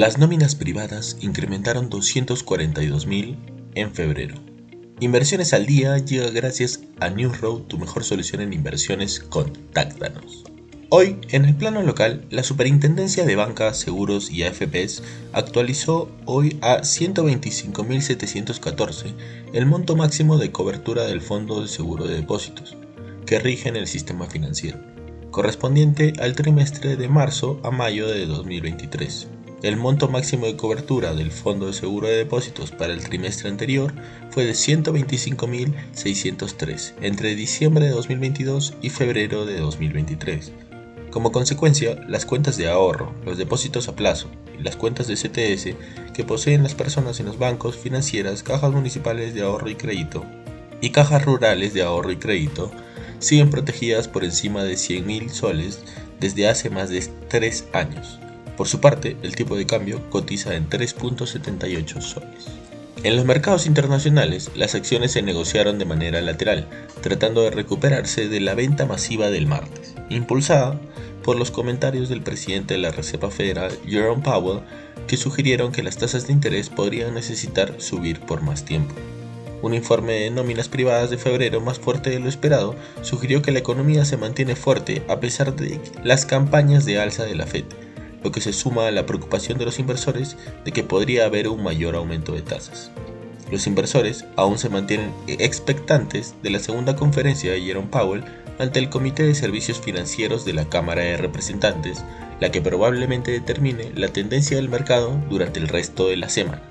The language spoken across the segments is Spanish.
Las nóminas privadas incrementaron 242.000 en febrero. Inversiones al día llega gracias a New Road, tu mejor solución en inversiones. Contáctanos. Hoy, en el plano local, la Superintendencia de Banca, Seguros y AFPs actualizó hoy a 125.714 el monto máximo de cobertura del Fondo de Seguro de Depósitos, que rige en el sistema financiero, correspondiente al trimestre de marzo a mayo de 2023. El monto máximo de cobertura del Fondo de Seguro de Depósitos para el trimestre anterior fue de 125.603 entre diciembre de 2022 y febrero de 2023. Como consecuencia, las cuentas de ahorro, los depósitos a plazo y las cuentas de CTS que poseen las personas en los bancos, financieras, cajas municipales de ahorro y crédito y cajas rurales de ahorro y crédito siguen protegidas por encima de 100.000 soles desde hace más de 3 años. Por su parte, el tipo de cambio cotiza en 3.78 soles. En los mercados internacionales, las acciones se negociaron de manera lateral, tratando de recuperarse de la venta masiva del martes, impulsada por los comentarios del presidente de la Reserva Federal, Jerome Powell, que sugirieron que las tasas de interés podrían necesitar subir por más tiempo. Un informe de nóminas privadas de febrero más fuerte de lo esperado sugirió que la economía se mantiene fuerte a pesar de las campañas de alza de la Fed, lo que se suma a la preocupación de los inversores de que podría haber un mayor aumento de tasas. Los inversores aún se mantienen expectantes de la segunda conferencia de Jerome Powell ante el Comité de Servicios Financieros de la Cámara de Representantes, la que probablemente determine la tendencia del mercado durante el resto de la semana.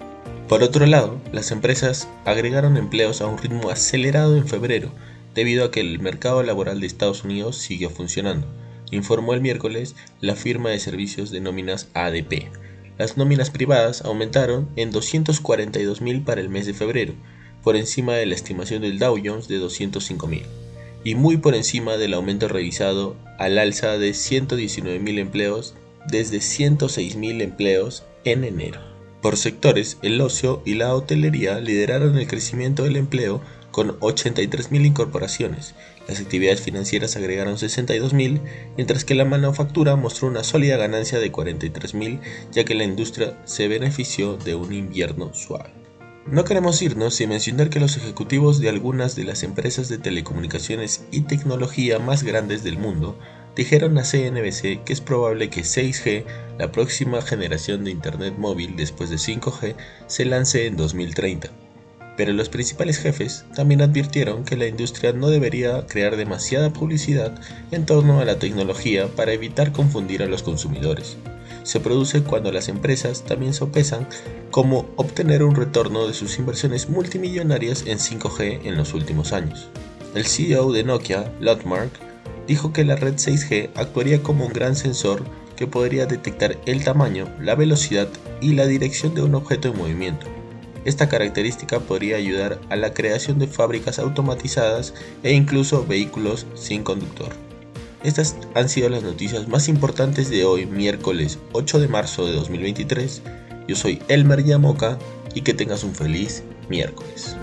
Por otro lado, las empresas agregaron empleos a un ritmo acelerado en febrero, debido a que el mercado laboral de Estados Unidos sigue funcionando, informó el miércoles la firma de servicios de nóminas ADP. Las nóminas privadas aumentaron en 242.000 para el mes de febrero, por encima de la estimación del Dow Jones de 205.000, y muy por encima del aumento revisado al alza de 119.000 empleos desde 106.000 empleos en enero. Por sectores, el ocio y la hotelería lideraron el crecimiento del empleo con 83.000 incorporaciones. Las actividades financieras agregaron 62.000, mientras que la manufactura mostró una sólida ganancia de 43.000, ya que la industria se benefició de un invierno suave. No queremos irnos sin mencionar que los ejecutivos de algunas de las empresas de telecomunicaciones y tecnología más grandes del mundo dijeron a CNBC que es probable que 6G, la próxima generación de Internet móvil después de 5G, se lance en 2030 pero los principales jefes también advirtieron que la industria no debería crear demasiada publicidad en torno a la tecnología para evitar confundir a los consumidores. Se produce cuando las empresas también sopesan cómo obtener un retorno de sus inversiones multimillonarias en 5G en los últimos años. El CEO de Nokia, Lotmark, dijo que la red 6G actuaría como un gran sensor que podría detectar el tamaño, la velocidad y la dirección de un objeto en movimiento esta característica podría ayudar a la creación de fábricas automatizadas e incluso vehículos sin conductor. Estas han sido las noticias más importantes de hoy, miércoles 8 de marzo de 2023. Yo soy Elmer Yamoca y que tengas un feliz miércoles.